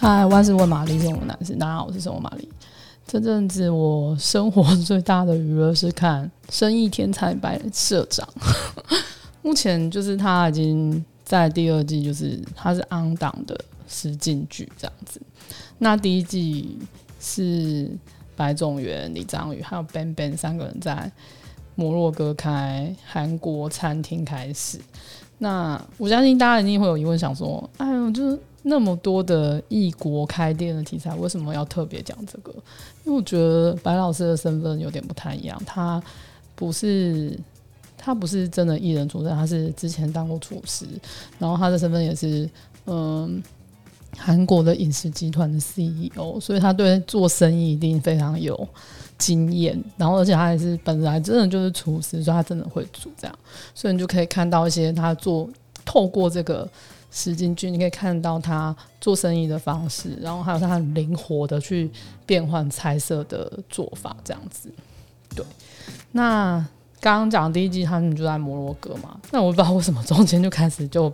嗨，万事问玛丽，生活男士，大家好，我是生活玛丽。这阵子我生活最大的娱乐是看《生意天才白社长》，目前就是他已经在第二季，就是他是 on 档的实境剧这样子。那第一季是白种元、李章宇还有 Ben Ben 三个人在摩洛哥开韩国餐厅开始。那我相信大家一定会有疑问，想说：“哎就是那么多的异国开店的题材，为什么要特别讲这个？”因为我觉得白老师的身份有点不太一样，他不是他不是真的艺人出身，他是之前当过厨师，然后他的身份也是嗯韩国的饮食集团的 CEO，所以他对做生意一定非常有经验，然后而且他还是本来真的就是厨师，所以他真的会煮这样，所以你就可以看到一些他做透过这个石金俊，你可以看到他做生意的方式，然后还有他很灵活的去变换菜色的做法这样子。对，那刚刚讲第一季他们就在摩洛哥嘛，那我不知道为什么中间就开始就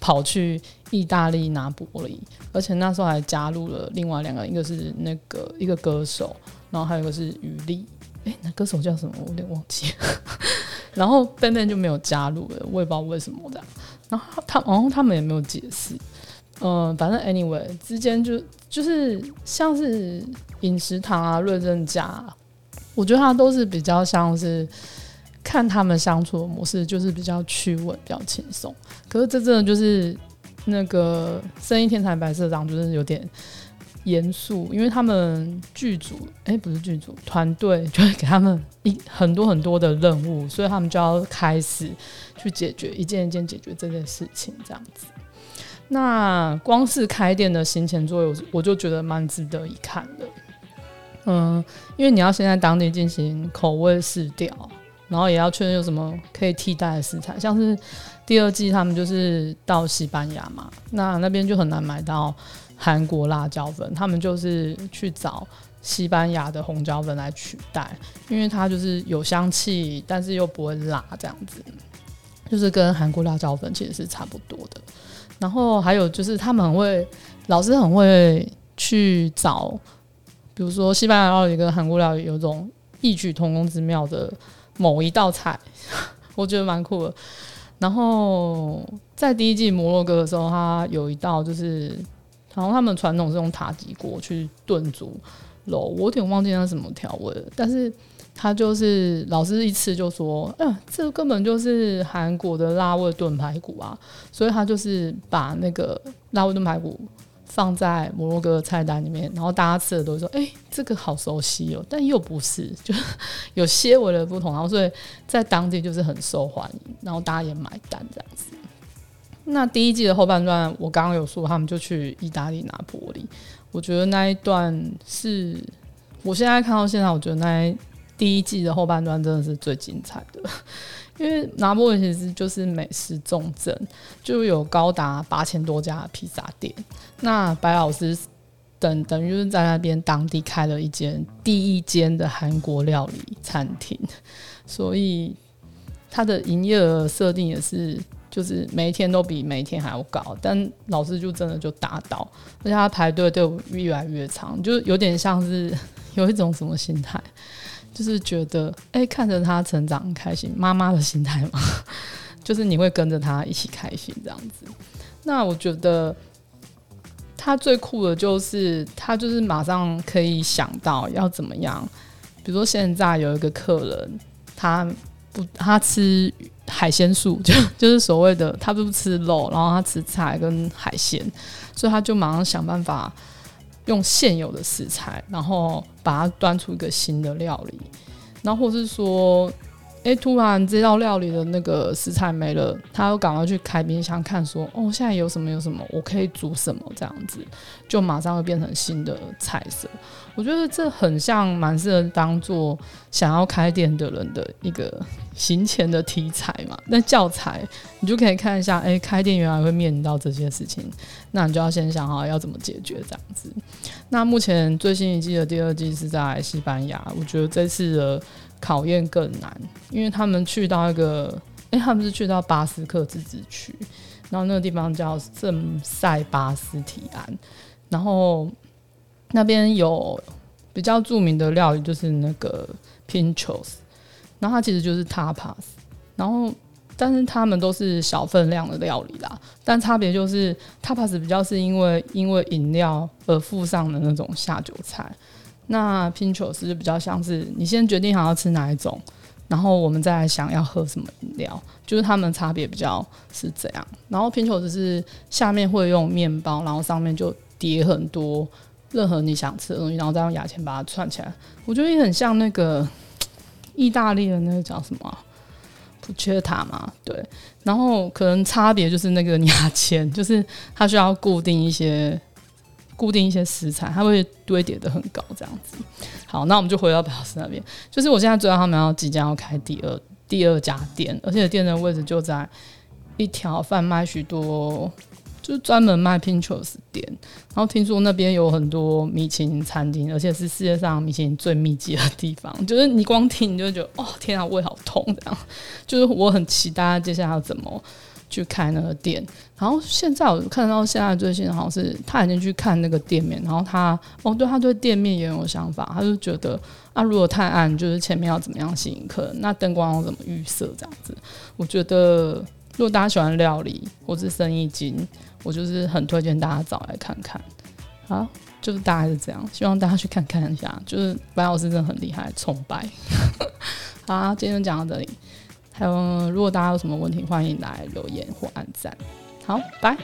跑去意大利拿坡里，而且那时候还加入了另外两个，一个是那个一个歌手。然后还有一个是余力，哎，那歌手叫什么？我有点忘记了。然后笨笨就没有加入了，我也不知道为什么这样。他，哦他们也没有解释。嗯、反正 anyway 之间就就是像是饮食堂啊、论证家，我觉得他都是比较像是看他们相处的模式，就是比较趣味、比较轻松。可是这真的就是那个生意天才白社长，就是有点。严肃，因为他们剧组，哎、不是剧组，团队就会给他们一很多很多的任务，所以他们就要开始去解决一件一件解决这件事情，这样子。那光是开店的行前作业，我就觉得蛮值得一看的。嗯，因为你要先在当地进行口味试调，然后也要确认有什么可以替代的食材，像是第二季他们就是到西班牙嘛，那那边就很难买到。韩国辣椒粉，他们就是去找西班牙的红椒粉来取代，因为它就是有香气，但是又不会辣，这样子，就是跟韩国辣椒粉其实是差不多的。然后还有就是他们很会，老师很会去找，比如说西班牙料理跟韩国料理有种异曲同工之妙的某一道菜，我觉得蛮酷的。然后在第一季摩洛哥的时候，他有一道就是。然后他们传统是用塔吉锅去炖煮肉，我有点忘记那什么调味了。但是他就是老师一吃就说：“嗯、呃，这根本就是韩国的辣味炖排骨啊！”所以他就是把那个辣味炖排骨放在摩洛哥的菜单里面，然后大家吃的都说：“哎、这个好熟悉哦！”但又不是，就有些微的不同。然后所以在当地就是很受欢迎，然后大家也买单这样子。那第一季的后半段，我刚刚有说他们就去意大利拿玻璃，我觉得那一段是我现在看到现在，我觉得那第一季的后半段真的是最精彩的，因为拿破仑其实就是美食重镇，就有高达八千多家披萨店。那白老师等等于是在那边当地开了一间第一间的韩国料理餐厅，所以他的营业额设定也是。就是每一天都比每一天还要高，但老师就真的就达到，而且他排队队伍越来越长，就有点像是有一种什么心态，就是觉得哎、看着他成长开心，妈妈的心态嘛，就是你会跟着他一起开心这样子。那我觉得他最酷的就是他就是马上可以想到要怎么样，比如说现在有一个客人，他不他吃。海鲜素就就是所谓的他不吃肉，然后他吃菜跟海鲜，所以他就马上想办法用现有的食材，然后把它端出一个新的料理，然后或是说。哎、突然这道料理的那个食材没了，他又赶快去开冰箱看，说哦，现在有什么有什么，我可以煮什么这样子，就马上会变成新的菜色。我觉得这很像蛮适合当做想要开店的人的一个行前的题材嘛。那教材你就可以看一下，哎、开店原来会面临到这些事情，那你就要先想好要怎么解决这样子。那目前最新一季的第二季是在西班牙，我觉得这次的。考验更难，因为他们去到一个，哎、他们是去到巴斯克自治区，然后那个地方叫圣塞巴斯提安，然后那边有比较著名的料理就是那个 Pinchos，然后它其实就是 Tapas，然后但是他们都是小分量的料理啦，但差别就是 Tapas 比较是因为因为饮料而附上的那种下酒菜，那 Pinchos 就比较像是你先决定好要吃哪一种。然后我们再来想要喝什么饮料，就是他们差别比较是这样。然后拼球只是下面会用面包，然后上面就叠很多任何你想吃的东西，然后再用牙签把它串起来。我觉得也很像那个意大利的那个叫什么普切塔嘛，对。然后可能差别就是那个牙签，就是它需要固定一些。固定一些食材，它会堆叠得很高，这样子。好，那我们就回到白老师那边，就是我现在知道他们要即将要开第二第二家店，而且店的位置就在一条贩卖许多，就是专门卖 Pinchos 店。然后听说那边有很多米其林餐厅，而且是世界上米其林最密集的地方。就是你光听你就觉得，哦，天啊，胃好痛这样。就是我很期待接下来要怎么。去开那个店，然后现在我看到现在最新好像是他已经去看那个店面，然后他哦，对他对店面也有想法，他就觉得啊，如果太暗，就是前面要怎么样吸引客人，那灯光要怎么预设这样子。我觉得如果大家喜欢料理或是生意经，我就是很推荐大家找来看看。好，就是大概是这样，希望大家去看看一下，就是白老师真的很厉害，崇拜。好，今天就讲到这里。还有，如果大家有什么问题，欢迎来留言或按赞。好，拜。